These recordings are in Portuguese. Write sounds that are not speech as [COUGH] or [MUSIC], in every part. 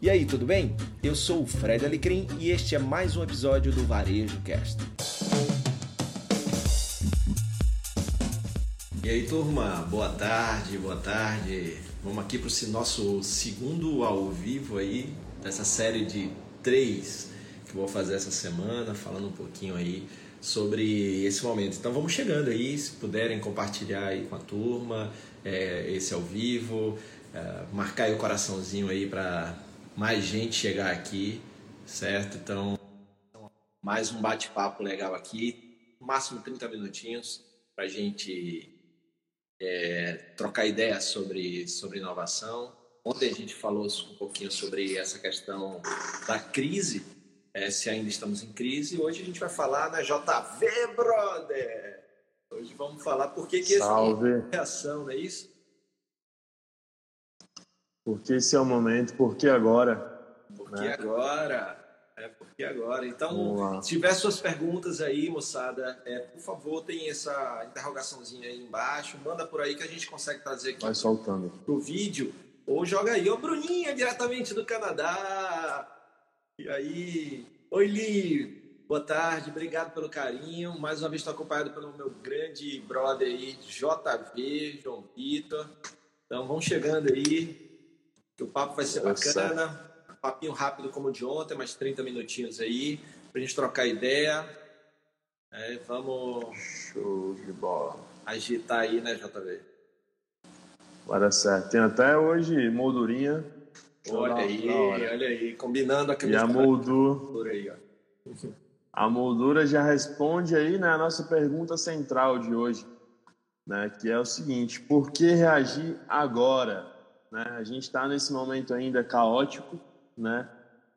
E aí, tudo bem? Eu sou o Fred Alecrim e este é mais um episódio do Varejo Cast. E aí, turma, boa tarde, boa tarde. Vamos aqui para o nosso segundo ao vivo aí dessa série de três que eu vou fazer essa semana, falando um pouquinho aí sobre esse momento. Então vamos chegando aí, se puderem compartilhar aí com a turma, é, esse ao vivo, é, marcar aí o coraçãozinho aí para mais gente chegar aqui, certo? Então, mais um bate-papo legal aqui, máximo 30 minutinhos para a gente é, trocar ideias sobre, sobre inovação. Ontem a gente falou um pouquinho sobre essa questão da crise, é, se ainda estamos em crise. Hoje a gente vai falar na JV, brother! Hoje vamos falar por que, que essa [LAUGHS] reação, não é isso? Porque esse é o momento, porque agora. Porque né? agora. É, porque agora. Então, se tiver suas perguntas aí, moçada, é, por favor, tem essa interrogaçãozinha aí embaixo. Manda por aí que a gente consegue trazer aqui Vai soltando. pro vídeo. Ou joga aí, ô Bruninha, diretamente do Canadá. E aí, oi Li, boa tarde, obrigado pelo carinho. Mais uma vez estou acompanhado pelo meu grande brother aí, JV, João Vitor. Então vamos chegando aí, que o papo vai ser bacana. Papinho rápido como o de ontem, mais 30 minutinhos aí, pra gente trocar ideia. É, vamos. Show de bola. Agitar aí, né, JV? Vai dar certo. Tem até hoje moldurinha. Olha aí, olha aí, combinando a E a moldura. Aí, ó. A moldura já responde aí né, a nossa pergunta central de hoje, né, que é o seguinte: por que reagir agora? Né? A gente está nesse momento ainda caótico, né?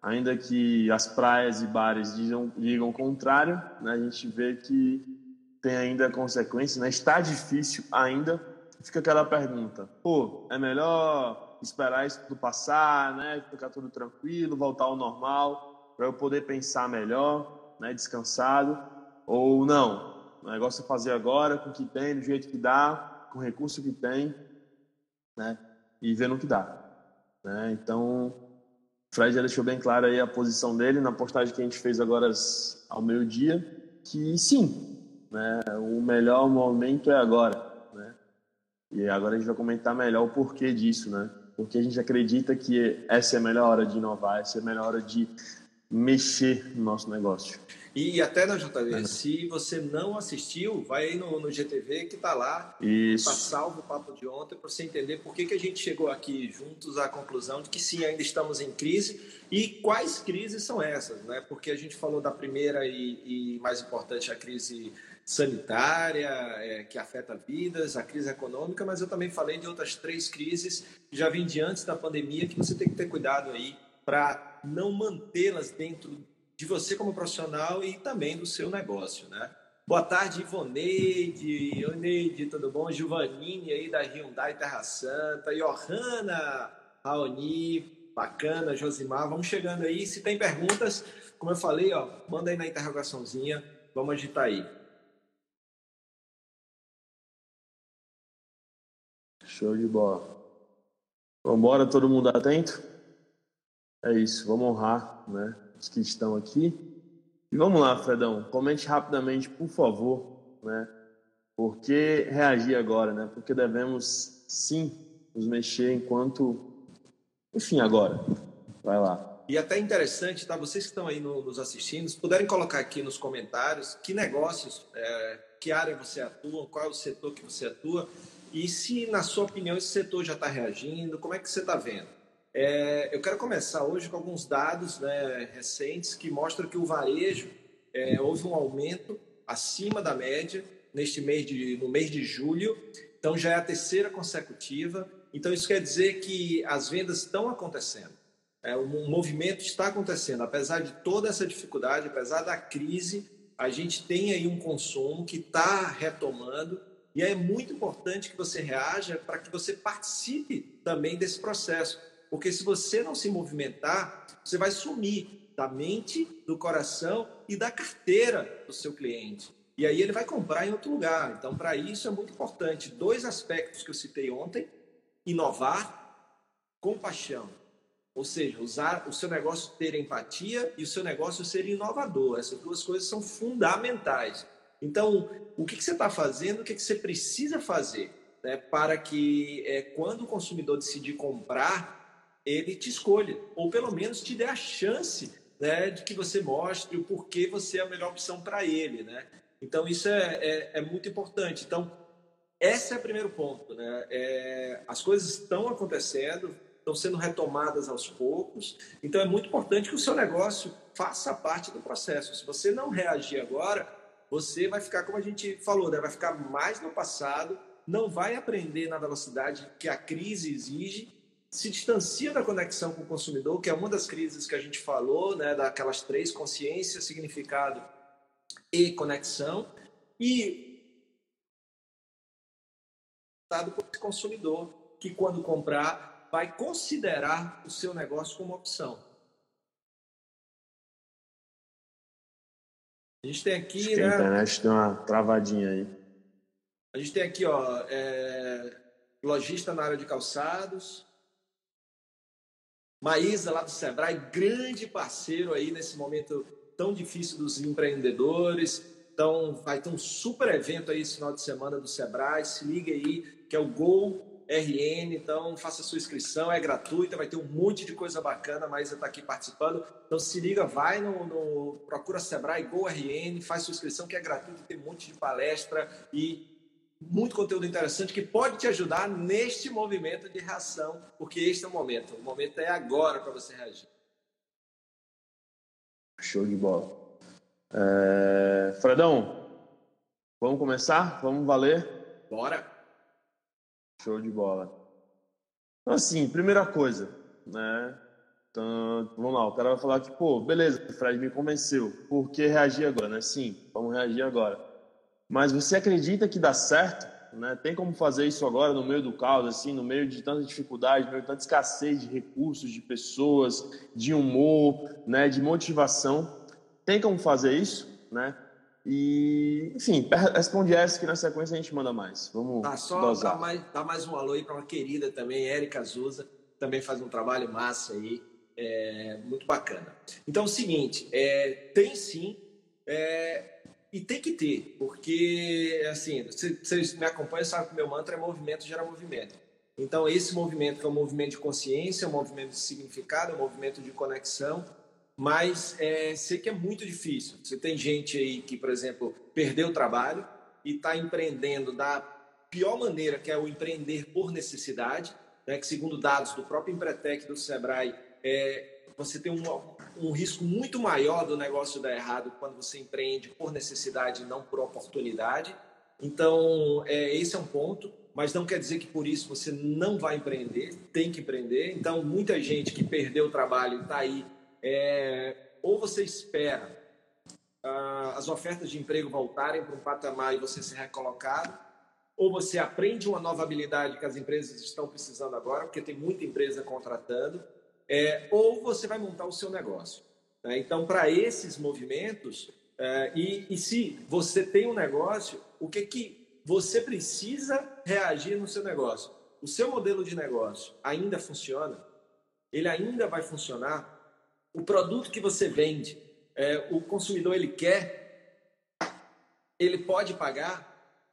ainda que as praias e bares digam, digam o contrário, né? a gente vê que tem ainda consequências, né? está difícil ainda. Fica aquela pergunta: pô, é melhor esperar isso tudo passar, né? ficar tudo tranquilo, voltar ao normal, para eu poder pensar melhor, né? descansado, ou não? O negócio é fazer agora, com o que tem, do jeito que dá, com o recurso que tem, né? E ver no que dá. Né? Então, o Fred já deixou bem claro aí a posição dele na postagem que a gente fez agora ao meio-dia, que sim, né? o melhor momento é agora. Né? E agora a gente vai comentar melhor o porquê disso, né? Porque a gente acredita que essa é a melhor hora de inovar, essa é a melhor hora de mexer no nosso negócio. E até na JV, é. se você não assistiu, vai aí no, no GTV que está lá. Isso. Tá salvo o papo de ontem para você entender por que, que a gente chegou aqui juntos à conclusão de que sim, ainda estamos em crise e quais crises são essas, né? Porque a gente falou da primeira e, e mais importante, a crise sanitária, é, que afeta vidas, a crise econômica, mas eu também falei de outras três crises que já vêm de antes da pandemia que você tem que ter cuidado aí para não mantê-las dentro de você como profissional e também do seu negócio, né? Boa tarde, Ivoneide, Oneide, tudo bom? Giovannini aí da Hyundai Terra Santa, Johanna, Raoni, bacana, Josimar, vamos chegando aí. Se tem perguntas, como eu falei, ó, manda aí na interrogaçãozinha, vamos agitar aí. Show de bola. Vamos embora, todo mundo atento? É isso, vamos honrar, né? os que estão aqui. E vamos lá, Fredão, comente rapidamente, por favor, né? Por que reagir agora, né? Porque devemos sim nos mexer enquanto, enfim, agora. Vai lá. E até interessante, tá? Vocês que estão aí no, nos assistindo, se puderem colocar aqui nos comentários que negócios, é, que área você atua, qual é o setor que você atua e se, na sua opinião, esse setor já está reagindo, como é que você está vendo? É, eu quero começar hoje com alguns dados né, recentes que mostram que o varejo é, houve um aumento acima da média neste mês de, no mês de julho, então já é a terceira consecutiva. Então isso quer dizer que as vendas estão acontecendo. É, o movimento está acontecendo, apesar de toda essa dificuldade, apesar da crise, a gente tem aí um consumo que está retomando e é muito importante que você reaja para que você participe também desse processo. Porque se você não se movimentar, você vai sumir da mente, do coração e da carteira do seu cliente. E aí ele vai comprar em outro lugar. Então, para isso é muito importante. Dois aspectos que eu citei ontem: inovar, compaixão. Ou seja, usar o seu negócio ter empatia e o seu negócio ser inovador. Essas duas coisas são fundamentais. Então, o que, que você está fazendo, o que, que você precisa fazer né, para que é, quando o consumidor decidir comprar, ele te escolha, ou pelo menos te dê a chance né, de que você mostre o porquê você é a melhor opção para ele. Né? Então, isso é, é, é, muito importante. Então, esse é o primeiro ponto. Né? É, as coisas estão acontecendo, estão sendo retomadas aos poucos. Então é muito importante que o seu negócio faça parte do processo. Se você não reagir agora, você vai ficar, como a gente falou, né? vai ficar mais no passado, não vai aprender na velocidade que a crise exige, se distancia da conexão com o consumidor, que é uma das crises que a gente falou, né? daquelas três: consciência, significado e conexão. E do consumidor que quando comprar vai considerar o seu negócio como opção. A gente tem aqui. Acho né, a internet tem uma travadinha aí. A gente tem aqui, ó, é, lojista na área de calçados. Maísa, lá do Sebrae, grande parceiro aí nesse momento tão difícil dos empreendedores. Então, vai ter um super evento aí esse final de semana do Sebrae. Se liga aí, que é o Gol RN, então faça sua inscrição, é gratuita, vai ter um monte de coisa bacana, mas está aqui participando. Então se liga, vai no, no procura Sebrae Go RN, faz sua inscrição que é gratuita, tem um monte de palestra e muito conteúdo interessante que pode te ajudar neste movimento de reação, porque este é o momento. O momento é agora para você reagir. Show de bola. É... Fredão, vamos começar? Vamos valer? Bora! Show de bola. Então, assim, primeira coisa, né? Então, vamos lá, o cara vai falar que, pô, beleza, o Fred me convenceu. Por que reagir agora, né? Sim, vamos reagir agora. Mas você acredita que dá certo? Né? Tem como fazer isso agora no meio do caos, assim, no meio de tanta dificuldade, no meio de tanta escassez de recursos, de pessoas, de humor, né? De motivação. Tem como fazer isso, né? E, enfim, responde essa que na sequência a gente manda mais. Vamos tá, só dosar. Dar mais, dar mais um alô aí para uma querida também, Érica Azusa, também faz um trabalho massa aí, é, muito bacana. Então, é o seguinte, é, tem sim, é, e tem que ter, porque, assim, vocês me acompanham, sabem que meu mantra é movimento gera movimento. Então, esse movimento que é um movimento de consciência, um movimento de significado, um movimento de conexão, mas é, sei que é muito difícil. Você tem gente aí que, por exemplo, perdeu o trabalho e está empreendendo da pior maneira, que é o empreender por necessidade, né, que segundo dados do próprio Empretec do Sebrae, é, você tem um, um risco muito maior do negócio dar errado quando você empreende por necessidade e não por oportunidade. Então, é, esse é um ponto, mas não quer dizer que por isso você não vai empreender, tem que empreender. Então, muita gente que perdeu o trabalho está aí é, ou você espera ah, as ofertas de emprego voltarem para um patamar e você ser recolocado, ou você aprende uma nova habilidade que as empresas estão precisando agora, porque tem muita empresa contratando, é, ou você vai montar o seu negócio. Né? Então, para esses movimentos, é, e, e se você tem um negócio, o que, que você precisa reagir no seu negócio? O seu modelo de negócio ainda funciona? Ele ainda vai funcionar? o produto que você vende, é, o consumidor ele quer, ele pode pagar.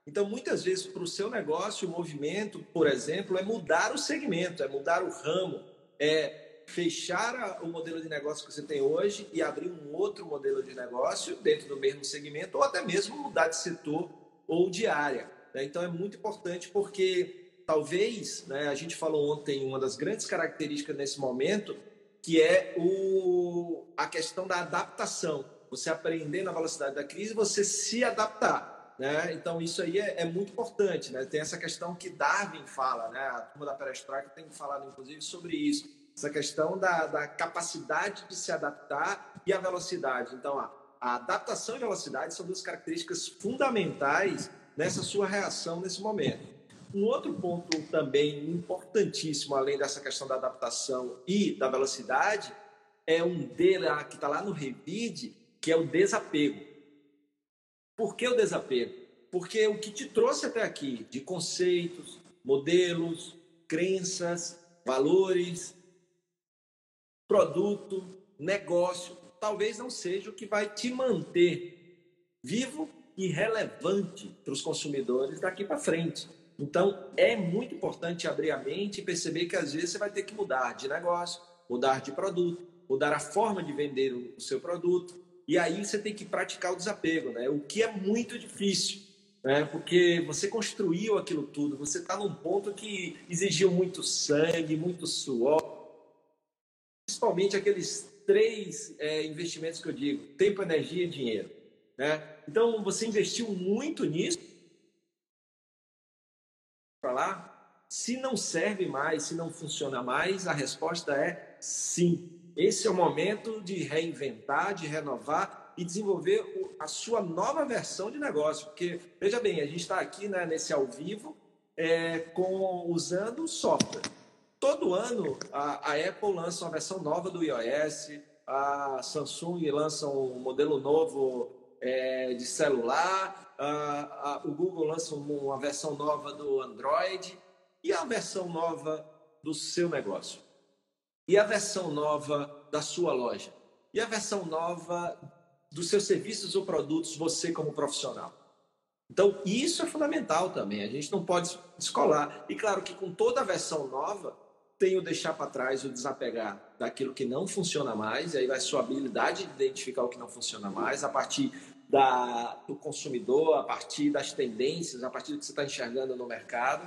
Então, muitas vezes, para o seu negócio, o movimento, por exemplo, é mudar o segmento, é mudar o ramo, é fechar o modelo de negócio que você tem hoje e abrir um outro modelo de negócio dentro do mesmo segmento, ou até mesmo mudar de setor ou de área. Né? Então, é muito importante porque talvez, né, a gente falou ontem, uma das grandes características nesse momento que é o, a questão da adaptação. Você aprender na velocidade da crise, você se adaptar. Né? Então, isso aí é, é, muito importante. Né? Tem essa questão que Darwin fala, né? a turma da perestroika tem falado, inclusive, sobre isso. Essa questão da, da capacidade de se adaptar e a velocidade. Então, a, a adaptação e velocidade são duas características fundamentais nessa sua reação nesse momento. Um outro ponto também importantíssimo, além dessa questão da adaptação e da velocidade, é um dele que está lá no Revide, que é o desapego. Por que o desapego? Porque o que te trouxe até aqui de conceitos, modelos, crenças, valores, produto, negócio, talvez não seja o que vai te manter vivo e relevante para os consumidores daqui para frente. Então, é muito importante abrir a mente e perceber que às vezes você vai ter que mudar de negócio, mudar de produto, mudar a forma de vender o seu produto. E aí você tem que praticar o desapego, né? O que é muito difícil, né? Porque você construiu aquilo tudo, você está num ponto que exigiu muito sangue, muito suor, principalmente aqueles três é, investimentos que eu digo: tempo, energia e dinheiro, né? Então você investiu muito nisso para lá. Se não serve mais, se não funciona mais, a resposta é sim. Esse é o momento de reinventar, de renovar e desenvolver a sua nova versão de negócio. Porque, veja bem, a gente está aqui né, nesse ao vivo é, com, usando software. Todo ano a, a, Apple lança uma versão nova do iOS, a Samsung lança um modelo novo é, de celular, a, a, o Google lança uma versão nova do Android e a versão nova do seu negócio. E a versão nova da sua loja? E a versão nova dos seus serviços ou produtos, você como profissional? Então, isso é fundamental também. A gente não pode descolar. E claro que com toda a versão nova, tem o deixar para trás, o desapegar daquilo que não funciona mais, e aí vai sua habilidade de identificar o que não funciona mais, a partir da, do consumidor, a partir das tendências, a partir do que você está enxergando no mercado.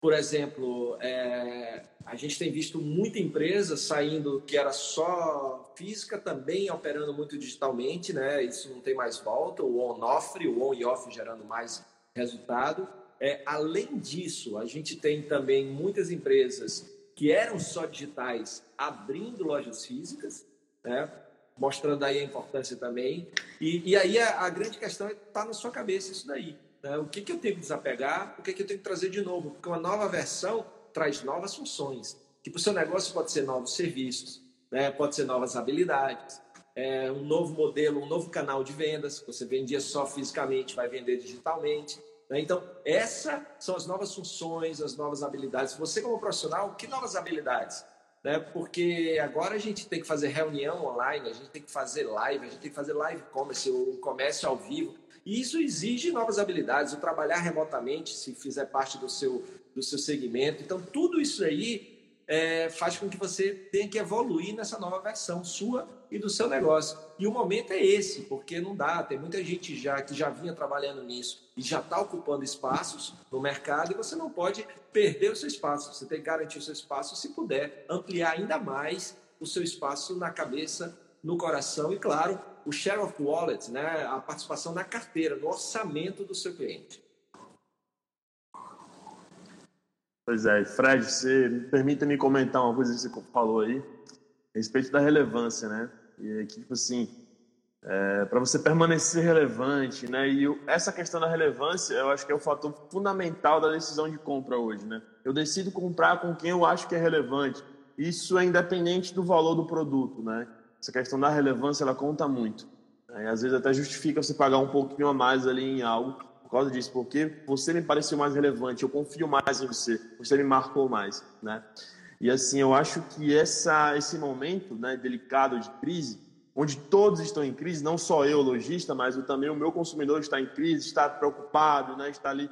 Por exemplo, é, a gente tem visto muita empresa saindo que era só física, também operando muito digitalmente, né? Isso não tem mais volta, o on-off, o on e off gerando mais resultado. É, além disso, a gente tem também muitas empresas que eram só digitais abrindo lojas físicas, né? mostrando aí a importância também. E, e aí a, a grande questão está é, tá na sua cabeça isso daí. Né? O que, que eu tenho que desapegar? O que, que eu tenho que trazer de novo? Porque uma nova versão traz novas funções. Que para o seu negócio pode ser novos serviços, né? pode ser novas habilidades, é, um novo modelo, um novo canal de vendas. Você vendia só fisicamente, vai vender digitalmente. Né? Então, essas são as novas funções, as novas habilidades. Você, como profissional, que novas habilidades? Né? Porque agora a gente tem que fazer reunião online, a gente tem que fazer live, a gente tem que fazer live commerce, o comércio ao vivo. E isso exige novas habilidades, o trabalhar remotamente, se fizer parte do seu, do seu segmento. Então, tudo isso aí é, faz com que você tenha que evoluir nessa nova versão sua e do seu negócio. E o momento é esse, porque não dá. Tem muita gente já que já vinha trabalhando nisso e já está ocupando espaços no mercado e você não pode perder o seu espaço. Você tem que garantir o seu espaço se puder ampliar ainda mais o seu espaço na cabeça, no coração e, claro, o share of wallet, né, a participação na carteira, no orçamento do seu cliente. Pois é, Fred, você permita-me comentar uma coisa que você falou aí, a respeito da relevância, né? E aqui, tipo assim, é, para você permanecer relevante, né? E essa questão da relevância, eu acho que é o fator fundamental da decisão de compra hoje, né? Eu decido comprar com quem eu acho que é relevante. Isso é independente do valor do produto, né? essa questão da relevância ela conta muito. Né? E às vezes até justifica você pagar um pouquinho a mais ali em algo por causa disso, porque você me pareceu mais relevante, eu confio mais em você, você me marcou mais, né? E assim, eu acho que essa, esse momento né, delicado de crise, onde todos estão em crise, não só eu, lojista, mas também o meu consumidor está em crise, está preocupado, né, está ali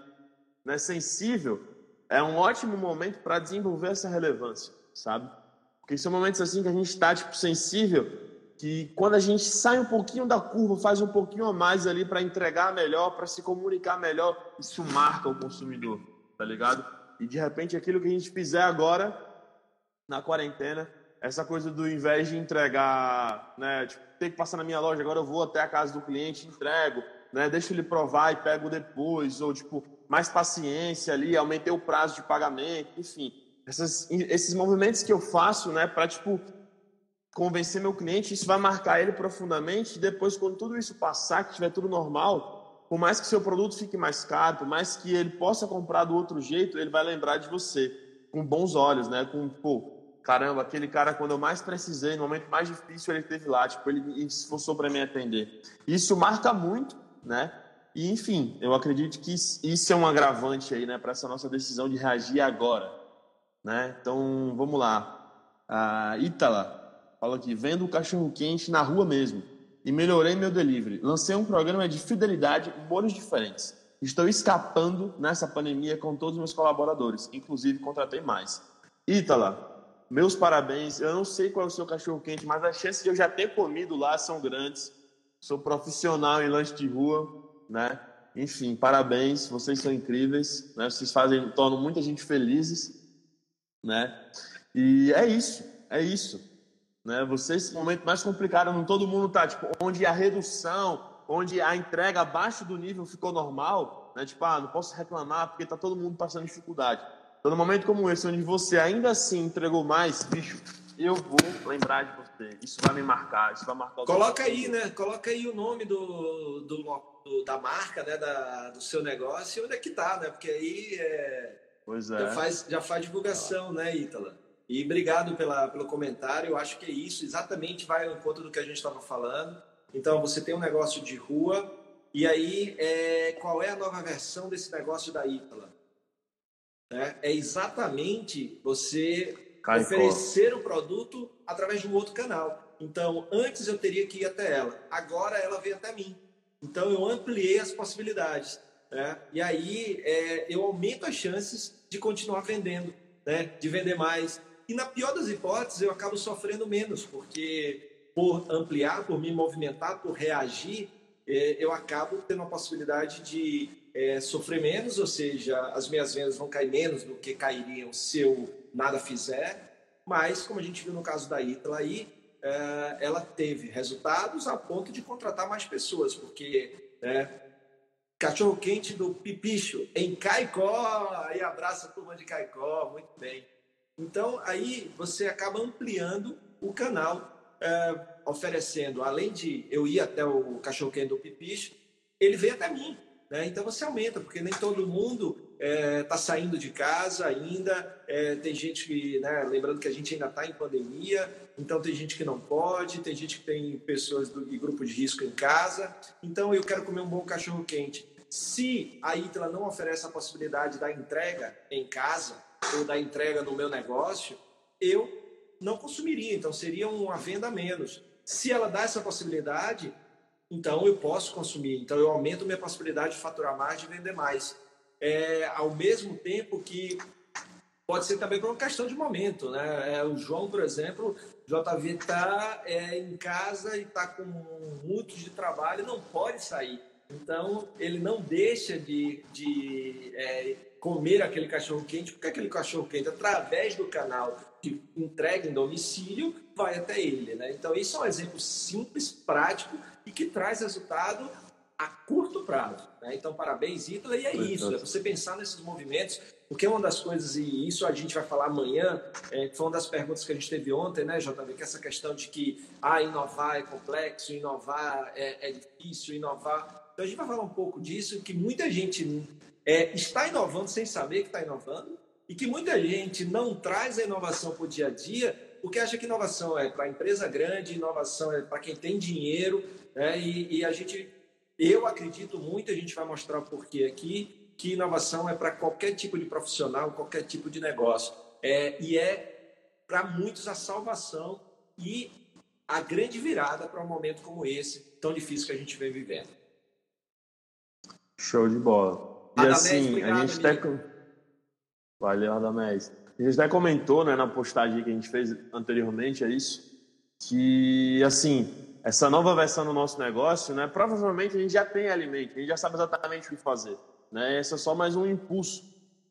né, sensível, é um ótimo momento para desenvolver essa relevância, sabe? Porque são momentos assim que a gente está tipo, sensível, que quando a gente sai um pouquinho da curva, faz um pouquinho a mais ali para entregar melhor, para se comunicar melhor, isso marca o consumidor, tá ligado? E de repente aquilo que a gente fizer agora, na quarentena, essa coisa do invés de entregar, né, tipo, ter que passar na minha loja, agora eu vou até a casa do cliente, entrego, né, deixo ele provar e pego depois, ou tipo, mais paciência ali, aumentei o prazo de pagamento, enfim essas, esses movimentos que eu faço, né, para tipo convencer meu cliente, isso vai marcar ele profundamente. Depois, quando tudo isso passar, que tiver tudo normal, por mais que seu produto fique mais caro, por mais que ele possa comprar do outro jeito, ele vai lembrar de você com bons olhos, né? Com pô, caramba, aquele cara quando eu mais precisei, no momento mais difícil, ele esteve lá, tipo, ele se esforçou para me atender. Isso marca muito, né? E enfim, eu acredito que isso é um agravante aí, né, para essa nossa decisão de reagir agora né? Então, vamos lá. A Ítala, Fala aqui, vendo o cachorro quente na rua mesmo e melhorei meu delivery. Lancei um programa de fidelidade molhos diferentes. Estou escapando nessa pandemia com todos os meus colaboradores, inclusive contratei mais. Ítala, meus parabéns. Eu não sei qual é o seu cachorro quente, mas as chances de eu já ter comido lá são grandes. Sou profissional em lanche de rua, né? Enfim, parabéns, vocês são incríveis, né? Vocês fazem, tornam muita gente felizes, né? E é isso, é isso, né? Vocês, esse momento mais complicado, não todo mundo tá, tipo, onde a redução, onde a entrega abaixo do nível ficou normal, né? Tipo, ah, não posso reclamar porque tá todo mundo passando dificuldade. Então, no momento como esse, onde você ainda assim entregou mais, bicho, eu vou lembrar de você. Isso vai me marcar, isso vai marcar. Coloca aí, né? Coloca aí o nome do, do, do, da marca, né? Da, do seu negócio e onde é que tá, né? Porque aí é, pois é. já, faz, já faz divulgação, né, Ítala? E obrigado pela, pelo comentário. Eu acho que é isso, exatamente vai ao encontro do que a gente estava falando. Então, você tem um negócio de rua, e aí, é, qual é a nova versão desse negócio da Ítala? É, é exatamente você oferecer o produto através de um outro canal. Então, antes eu teria que ir até ela, agora ela veio até mim. Então, eu ampliei as possibilidades. Né? E aí, é, eu aumento as chances de continuar vendendo, né? de vender mais. E na pior das hipóteses, eu acabo sofrendo menos, porque por ampliar, por me movimentar, por reagir, é, eu acabo tendo a possibilidade de é, sofrer menos, ou seja, as minhas vendas vão cair menos do que cairiam se eu nada fizer. Mas, como a gente viu no caso da Itla aí, é, ela teve resultados a ponto de contratar mais pessoas, porque né, cachorro quente do Pipicho em Caicó, aí abraça a turma de Caicó, muito bem. Então, aí você acaba ampliando o canal, é, oferecendo, além de eu ir até o cachorro quente do Pipicho, ele vem até mim. Né? Então você aumenta, porque nem todo mundo está é, tá saindo de casa ainda. É, tem gente que, né, lembrando que a gente ainda está em pandemia, então tem gente que não pode, tem gente que tem pessoas do, de grupo de risco em casa. Então eu quero comer um bom cachorro quente. Se a Itla não oferece a possibilidade da entrega em casa ou da entrega no meu negócio, eu não consumiria. Então seria uma venda a menos. Se ela dá essa possibilidade, então eu posso consumir. Então eu aumento minha possibilidade de faturar mais, de vender mais. É, ao mesmo tempo que pode ser também por uma questão de momento, né? É, o João, por exemplo, JV está é, em casa e está com muitos de trabalho, não pode sair. Então ele não deixa de, de é, comer aquele cachorro quente, porque aquele cachorro quente, através do canal de entrega em domicílio, vai até ele. Né? Então, isso é um exemplo simples, prático e que traz resultado a curto prazo. Né? Então, parabéns, Ítala, e é isso, é você pensar nesses movimentos, porque uma das coisas, e isso a gente vai falar amanhã, é, foi uma das perguntas que a gente teve ontem, né, JB, que é essa questão de que ah, inovar é complexo, inovar é, é difícil, inovar. Então, a gente vai falar um pouco disso, que muita gente é, está inovando sem saber que está inovando, e que muita gente não traz a inovação para o dia a dia porque acha que inovação é para empresa grande, inovação é para quem tem dinheiro, né? E, e, a gente, eu acredito muito, a gente vai mostrar o porquê aqui, que inovação é para qualquer tipo de profissional, qualquer tipo de negócio. É, e é para muitos a salvação e a grande virada para um momento como esse, tão difícil que a gente vem vivendo. Show de bola. E assim, obrigado, a gente amigo. tá... Valeu, Adamés. A gente até comentou né, na postagem que a gente fez anteriormente, é isso, que assim, essa nova versão do nosso negócio, né, provavelmente a gente já tem alimento, a gente já sabe exatamente o que fazer. Né? Esse é só mais um impulso.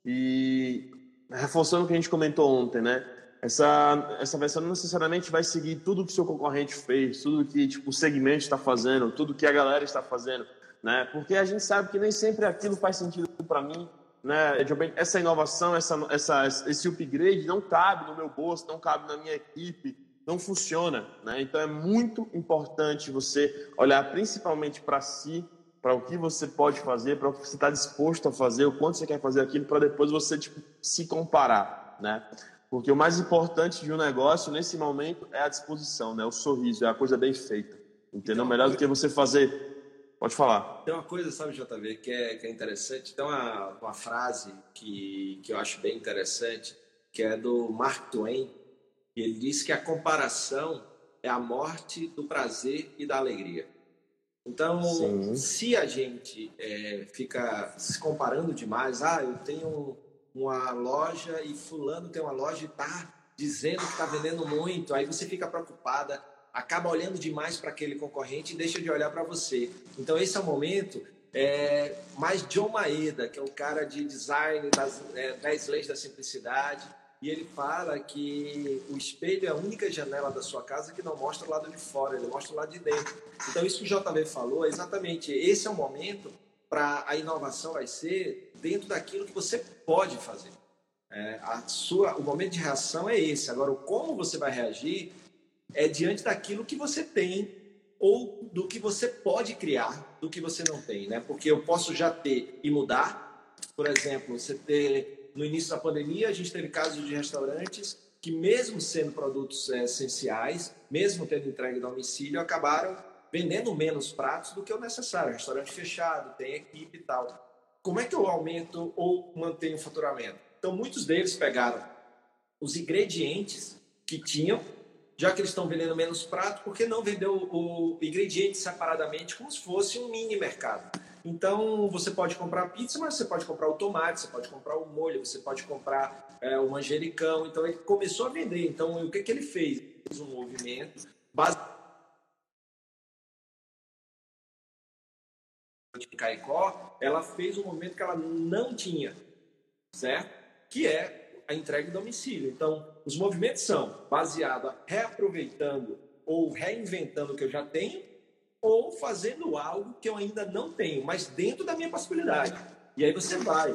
E reforçando o que a gente comentou ontem, né? Essa, essa versão não necessariamente vai seguir tudo que o seu concorrente fez, tudo que tipo, o segmento está fazendo, tudo que a galera está fazendo, né? Porque a gente sabe que nem sempre aquilo faz sentido para mim, né, essa inovação, essa, essa, esse upgrade não cabe no meu bolso, não cabe na minha equipe, não funciona. Né? Então é muito importante você olhar principalmente para si, para o que você pode fazer, para o que você está disposto a fazer, o quanto você quer fazer aquilo, para depois você tipo, se comparar. Né? Porque o mais importante de um negócio nesse momento é a disposição, né? o sorriso, é a coisa bem feita. Entendeu? Então, Melhor do que você fazer Pode falar. Tem uma coisa, sabe, JV, que é, que é interessante. Tem uma, uma frase que, que eu acho bem interessante, que é do Mark Twain. Ele diz que a comparação é a morte do prazer e da alegria. Então, Sim. se a gente é, fica se comparando demais, ah, eu tenho uma loja e fulano tem uma loja e tá dizendo que está vendendo muito, aí você fica preocupada, acaba olhando demais para aquele concorrente e deixa de olhar para você. Então, esse é o momento é, mais John Maeda, que é o cara de design das é, 10 leis da simplicidade, e ele fala que o espelho é a única janela da sua casa que não mostra o lado de fora, ele mostra o lado de dentro. Então, isso que o JV falou, é exatamente esse é o momento para a inovação vai ser dentro daquilo que você pode fazer. É, a sua, o momento de reação é esse. Agora, como você vai reagir é diante daquilo que você tem ou do que você pode criar, do que você não tem, né? Porque eu posso já ter e mudar. Por exemplo, você ter no início da pandemia, a gente teve casos de restaurantes que, mesmo sendo produtos é, essenciais, mesmo tendo entrega em domicílio, acabaram vendendo menos pratos do que o necessário. Restaurante fechado, tem equipe e tal. Como é que eu aumento ou mantenho o faturamento? Então, muitos deles pegaram os ingredientes que tinham, já que eles estão vendendo menos prato, por que não vender o, o ingrediente separadamente, como se fosse um mini mercado? Então, você pode comprar pizza, mas você pode comprar o tomate, você pode comprar o molho, você pode comprar é, o manjericão. Então, ele começou a vender. Então, o que, que ele fez? Fez um movimento baseado de Caicó, ela fez um movimento que ela não tinha, certo? Que é a entrega em domicílio. Então, os movimentos são baseados reaproveitando ou reinventando o que eu já tenho ou fazendo algo que eu ainda não tenho, mas dentro da minha possibilidade. E aí você vai.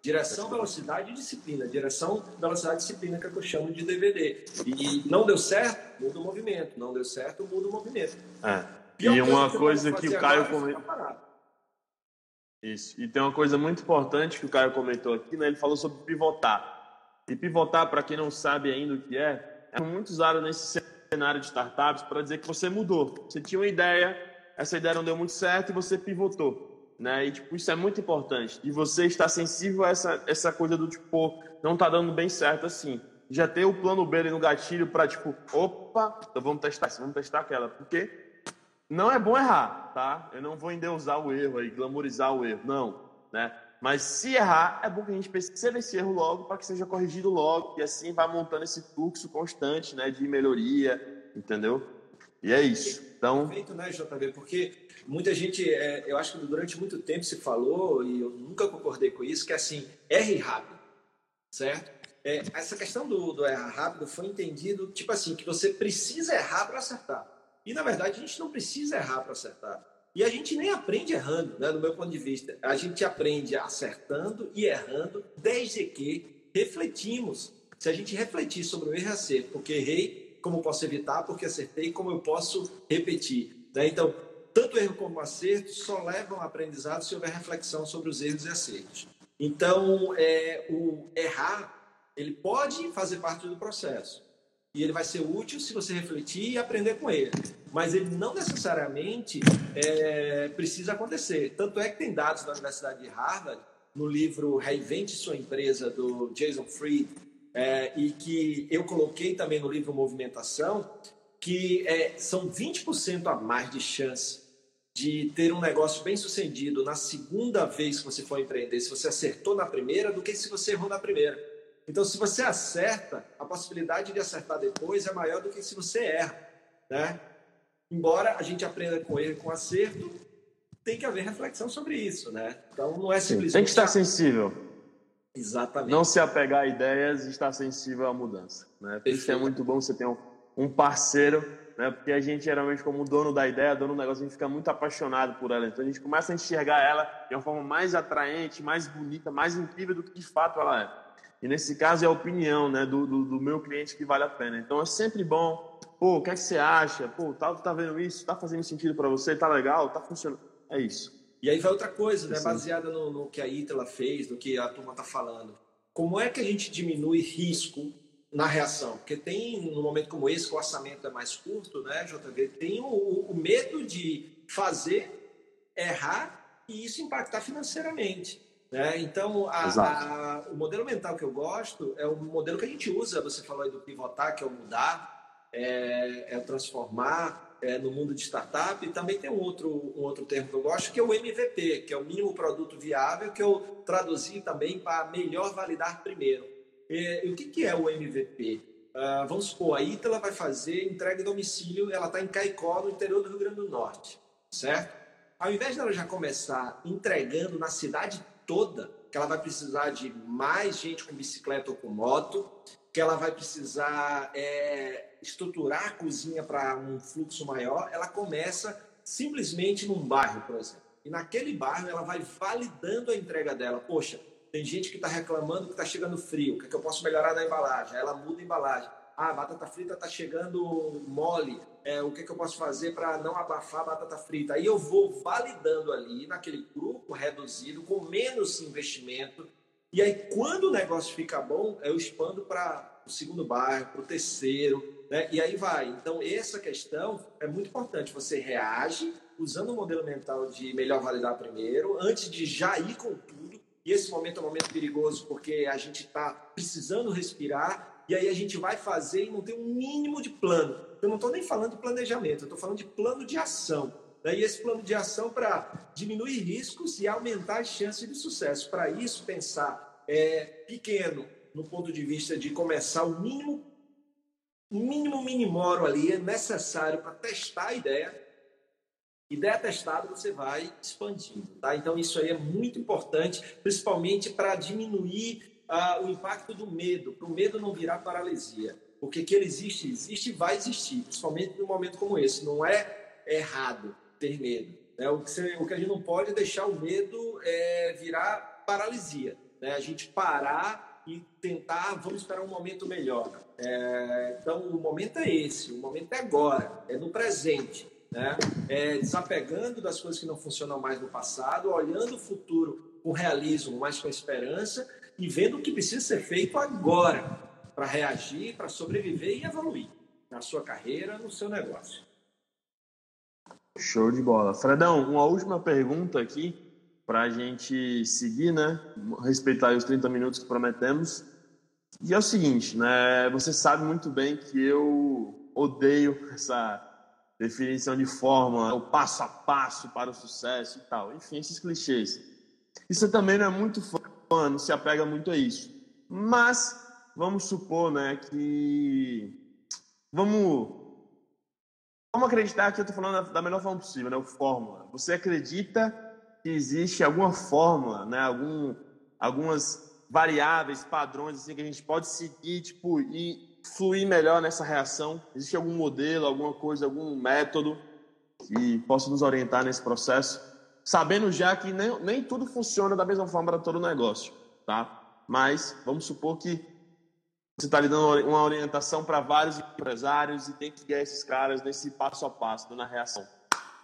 Direção, velocidade e disciplina. Direção, velocidade e disciplina, que, é que eu chamo de DVD. E não deu certo, muda o movimento. Não deu certo, muda o movimento. É. E uma coisa que, que o Caio comentou. Isso. E tem uma coisa muito importante que o Caio comentou aqui, né? Ele falou sobre pivotar. E pivotar, para quem não sabe ainda o que é, é muito usado nesse cenário de startups para dizer que você mudou. Você tinha uma ideia, essa ideia não deu muito certo e você pivotou. Né? E tipo, isso é muito importante. E você está sensível a essa, essa coisa do tipo, não está dando bem certo assim. Já ter o plano B ali no gatilho para tipo, opa, então vamos testar isso, vamos testar aquela. Porque não é bom errar, tá? Eu não vou endeusar o erro aí, glamorizar o erro, não. Né? Mas se errar, é bom que a gente perceba esse erro logo para que seja corrigido logo e assim vai montando esse fluxo constante, né, de melhoria, entendeu? E é isso. Então, perfeito, né, JB? Porque muita gente, é, eu acho que durante muito tempo se falou e eu nunca concordei com isso, que é assim, erre rápido, certo? É, essa questão do, do errar rápido foi entendido tipo assim que você precisa errar para acertar. E na verdade a gente não precisa errar para acertar. E a gente nem aprende errando, né, do meu ponto de vista. A gente aprende acertando e errando desde que refletimos. Se a gente refletir sobre o erro e acerto, porque errei, como posso evitar, porque acertei, como eu posso repetir. Né? Então, tanto erro como acerto só levam a aprendizado se houver reflexão sobre os erros e acertos. Então, é, o errar, ele pode fazer parte do processo. E ele vai ser útil se você refletir e aprender com ele mas ele não necessariamente é, precisa acontecer. Tanto é que tem dados da Universidade de Harvard, no livro Reinvente Sua Empresa, do Jason Fried, é, e que eu coloquei também no livro Movimentação, que é, são 20% a mais de chance de ter um negócio bem sucedido na segunda vez que você for empreender, se você acertou na primeira, do que se você errou na primeira. Então, se você acerta, a possibilidade de acertar depois é maior do que se você erra. Né? embora a gente aprenda com erro e com acerto, tem que haver reflexão sobre isso, né? Então não é simplesmente. Tem que estar sensível. Exatamente. Não se apegar a ideias e estar sensível à mudança. Né? Por isso é muito bom você ter um, um parceiro, né? Porque a gente, geralmente, como dono da ideia, dono do negócio, a gente fica muito apaixonado por ela. Então a gente começa a enxergar ela de uma forma mais atraente, mais bonita, mais incrível do que de fato ela é. E nesse caso é a opinião né, do, do, do meu cliente que vale a pena. Então é sempre bom Pô, o que, é que você acha? Pô, tá, tá vendo isso? Tá fazendo sentido para você? Tá legal? Tá funcionando? É isso. E aí vai outra coisa, né? Baseada no, no que a Itala fez, no que a turma tá falando. Como é que a gente diminui risco na reação? Porque tem, num momento como esse, que o orçamento é mais curto, né, JV? Tem o, o medo de fazer, errar e isso impactar financeiramente. Né? Então, a, a, o modelo mental que eu gosto é o modelo que a gente usa. Você falou aí do pivotar, que é o mudar é, é transformar é, no mundo de startup. E também tem um outro, um outro termo que eu gosto, que é o MVP, que é o mínimo produto viável, que eu traduzi também para melhor validar primeiro. E, o que, que é o MVP? Uh, ah, vamos supor, a Ítala vai fazer entrega em domicílio, ela está em Caicó, no interior do Rio Grande do Norte, certo? Ao invés dela já começar entregando na cidade toda, que ela vai precisar de mais gente com bicicleta ou com moto, que ela vai precisar é, estruturar a cozinha para um fluxo maior, ela começa simplesmente num bairro, por exemplo. E naquele bairro ela vai validando a entrega dela. Poxa, tem gente que está reclamando que está chegando frio, o que, é que eu posso melhorar na embalagem? Ela muda a embalagem. Ah, a batata frita está chegando mole, é, o que, é que eu posso fazer para não abafar a batata frita? Aí eu vou validando ali, naquele grupo reduzido, com menos investimento. E aí, quando o negócio fica bom, eu expando para o segundo bairro, para o terceiro, né? E aí vai. Então, essa questão é muito importante. Você reage usando o modelo mental de melhor validar primeiro, antes de já ir com tudo. E esse momento é um momento perigoso porque a gente está precisando respirar e aí a gente vai fazer e não tem um mínimo de plano. Eu não estou nem falando de planejamento, eu estou falando de plano de ação. Né? E esse plano de ação para diminuir riscos e aumentar as chances de sucesso. Para isso, pensar é, pequeno, no ponto de vista de começar o mínimo mínimo minimoro ali é necessário para testar a ideia. Ideia testada, você vai expandindo. Tá? Então, isso aí é muito importante, principalmente para diminuir o impacto do medo, para o medo não virar paralisia. Porque que ele existe, existe e vai existir, principalmente num momento como esse. Não é errado ter medo. Né? O, que você, o que a gente não pode é deixar o medo é, virar paralisia. Né? A gente parar e tentar, vamos esperar um momento melhor. É, então, o momento é esse, o momento é agora, é no presente. Né? É, desapegando das coisas que não funcionam mais no passado, olhando o futuro com realismo, mas com esperança e vendo o que precisa ser feito agora para reagir, para sobreviver e evoluir na sua carreira, no seu negócio. Show de bola. Fredão, uma última pergunta aqui para a gente seguir, né? Respeitar os 30 minutos que prometemos. E é o seguinte, né? Você sabe muito bem que eu odeio essa definição de fórmula, o passo a passo para o sucesso e tal. Enfim, esses clichês. Isso também não é muito fã, não se apega muito a isso. Mas vamos supor, né, que vamos vamos acreditar que eu estou falando da melhor forma possível, né, o fórmula. Você acredita que existe alguma fórmula, né, algum algumas variáveis, padrões assim que a gente pode seguir, tipo, e fluir melhor nessa reação? Existe algum modelo, alguma coisa, algum método que possa nos orientar nesse processo? Sabendo já que nem, nem tudo funciona da mesma forma para todo negócio, tá? Mas vamos supor que você está lhe dando uma orientação para vários empresários e tem que guiar esses caras nesse passo a passo, na reação.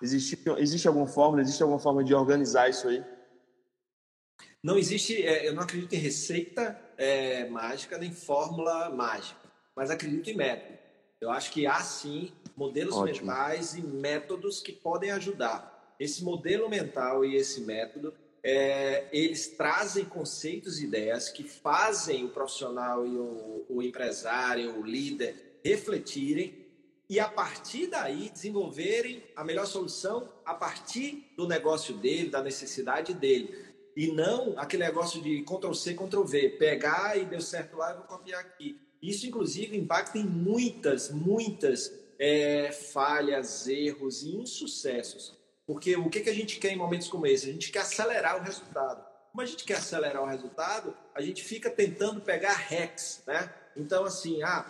Existe, existe alguma forma, existe alguma forma de organizar isso aí? Não existe, é, eu não acredito em receita é, mágica nem fórmula mágica, mas acredito em método. Eu acho que há sim modelos Ótimo. mentais e métodos que podem ajudar. Esse modelo mental e esse método, é, eles trazem conceitos e ideias que fazem o profissional e o, o empresário, o líder, refletirem e a partir daí desenvolverem a melhor solução a partir do negócio dele, da necessidade dele. E não aquele negócio de Ctrl-C, Ctrl-V, pegar e deu certo lá, eu vou copiar aqui. Isso, inclusive, impacta em muitas, muitas é, falhas, erros e insucessos. Porque o que, que a gente quer em momentos como esse? A gente quer acelerar o resultado. Como a gente quer acelerar o resultado, a gente fica tentando pegar hacks, né? Então, assim, ah,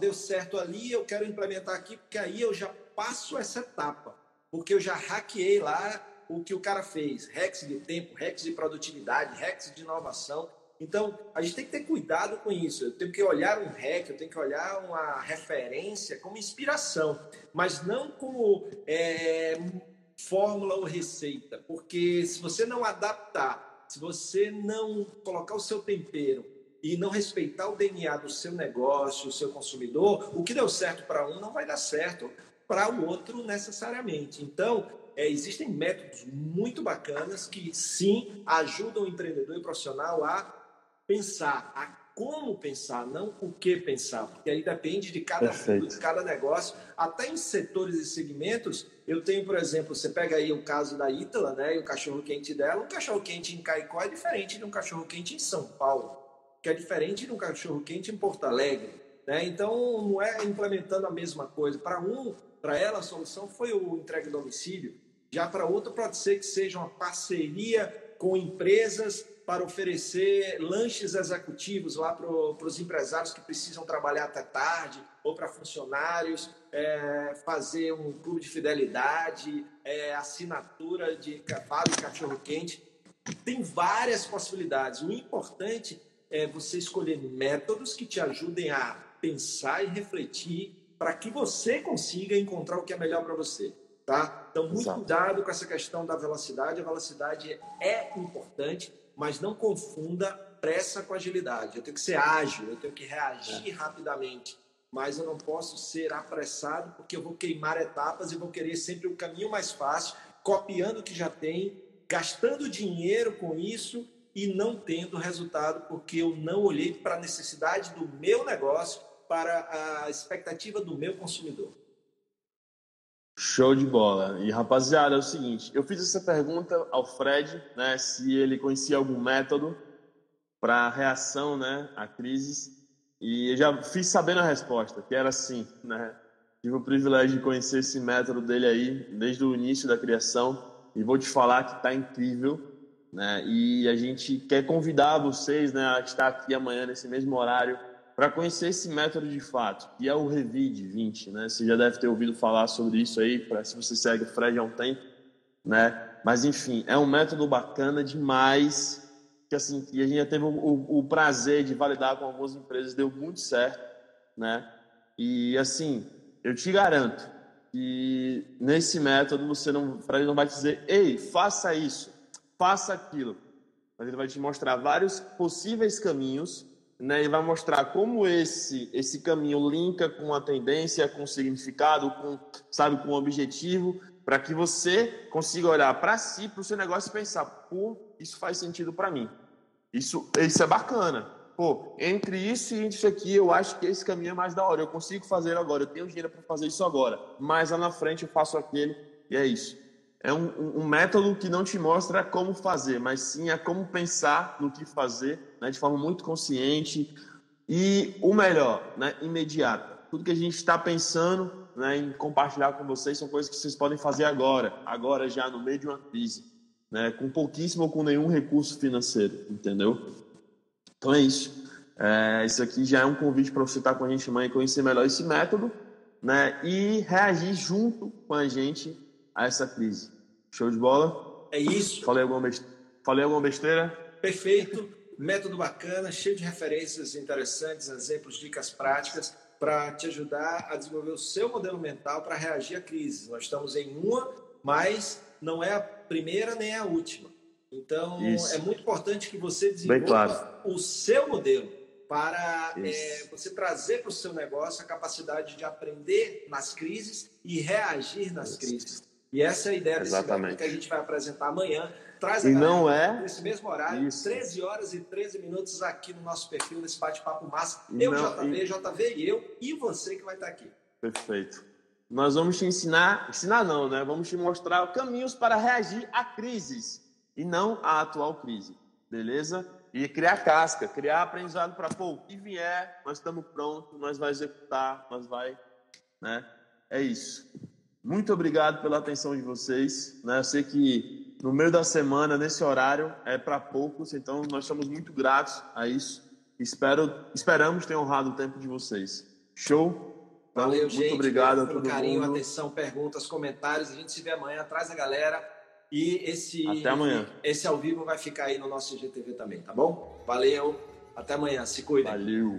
deu certo ali, eu quero implementar aqui, porque aí eu já passo essa etapa. Porque eu já hackeei lá o que o cara fez, hacks de tempo, hacks de produtividade, hacks de inovação. Então, a gente tem que ter cuidado com isso. Eu tenho que olhar um hack, eu tenho que olhar uma referência como inspiração, mas não como é, fórmula ou receita. Porque se você não adaptar, se você não colocar o seu tempero e não respeitar o DNA do seu negócio, o seu consumidor, o que deu certo para um não vai dar certo para o outro necessariamente. Então, é, existem métodos muito bacanas que sim ajudam o empreendedor e o profissional a pensar, a como pensar, não o que pensar, porque aí depende de cada de cada negócio. Até em setores e segmentos, eu tenho, por exemplo, você pega aí o caso da Ítala, né, e o cachorro-quente dela, um cachorro-quente em Caicó é diferente de um cachorro-quente em São Paulo, que é diferente de um cachorro-quente em Porto Alegre. Né? Então, não é implementando a mesma coisa. Para um, para ela, a solução foi o entregue domicílio. Já para outro, pode ser que seja uma parceria com empresas para oferecer lanches executivos lá para os empresários que precisam trabalhar até tarde, ou para funcionários, é, fazer um clube de fidelidade, é, assinatura de cavalo e cachorro-quente. Tem várias possibilidades. O importante é você escolher métodos que te ajudem a pensar e refletir para que você consiga encontrar o que é melhor para você. Tá? Então, muito Exato. cuidado com essa questão da velocidade. A velocidade é importante, mas não confunda pressa com agilidade. Eu tenho que ser ágil, eu tenho que reagir é. rapidamente, mas eu não posso ser apressado porque eu vou queimar etapas e vou querer sempre o caminho mais fácil, copiando o que já tem, gastando dinheiro com isso e não tendo resultado porque eu não olhei para a necessidade do meu negócio, para a expectativa do meu consumidor. Show de bola. E rapaziada, é o seguinte, eu fiz essa pergunta ao Fred, né, se ele conhecia algum método para reação, né, a crises, e eu já fiz sabendo a resposta, que era sim, né? Tive o privilégio de conhecer esse método dele aí desde o início da criação e vou te falar que está incrível, né? E a gente quer convidar vocês, né, a estar aqui amanhã nesse mesmo horário para conhecer esse método de fato, que é o Revide 20, né? Você já deve ter ouvido falar sobre isso aí, para se você segue o Fred há um tempo, né? Mas enfim, é um método bacana demais, que assim, que a gente já teve o, o, o prazer de validar com algumas empresas, deu muito certo, né? E assim, eu te garanto que nesse método você não, Fred não vai dizer, ei, faça isso, faça aquilo, mas ele vai te mostrar vários possíveis caminhos né, e vai mostrar como esse esse caminho linka com a tendência, com o significado, com sabe, com o objetivo, para que você consiga olhar para si, para o seu negócio e pensar, pô, isso faz sentido para mim. Isso isso é bacana. Pô, entre isso e isso aqui, eu acho que esse caminho é mais da hora. Eu consigo fazer agora, eu tenho dinheiro para fazer isso agora. Mas lá na frente eu faço aquele e é isso é um, um, método que não te mostra como fazer, mas sim a como pensar no que fazer, né, de forma muito consciente e o melhor, né, imediata. Tudo que a gente está pensando né, em compartilhar com vocês são coisas que vocês podem fazer agora, agora já no meio de uma crise, né, com pouquíssimo ou com nenhum recurso financeiro, entendeu? Então é isso. É, isso aqui já é um convite para você estar com a gente amanhã e conhecer melhor esse método, né, e reagir junto com a gente a essa crise. Show de bola? É isso. Falei alguma besteira? Falei alguma besteira? Perfeito. Método bacana, cheio de referências interessantes, exemplos, dicas práticas para te ajudar a desenvolver o seu modelo mental para reagir à crise. Nós estamos em uma, mas não é a primeira nem a última. Então, Isso. é muito importante que você desenvolva claro. o seu modelo para é, você trazer para o seu negócio a capacidade de aprender nas crises e reagir nas Isso. crises. E essa é a ideia desse Exatamente. que a gente vai apresentar amanhã. Traz a e não é nesse mesmo horário, Isso. 13 horas e 13 minutos aqui no nosso perfil, nesse bate-papo massa. Eu, não, JV, e... JV e eu, e você que vai estar aqui. Perfeito. Nós vamos te ensinar, ensinar não, né? Vamos te mostrar caminhos para reagir a crises e não à atual crise, beleza? E criar casca, criar aprendizado para, pô, o que vier, nós estamos prontos, nós vai executar, nós vai, né? É isso. Muito obrigado pela atenção de vocês. Né? Eu sei que no meio da semana, nesse horário, é para poucos, então nós estamos muito gratos a isso. Espero, esperamos ter honrado o tempo de vocês. Show? Então, Valeu, muito gente. obrigado pelo carinho, mundo. atenção, perguntas, comentários. A gente se vê amanhã. Traz a galera. E esse, Até amanhã. esse ao vivo vai ficar aí no nosso GTV também, tá bom? Valeu. Até amanhã. Se cuida. Valeu.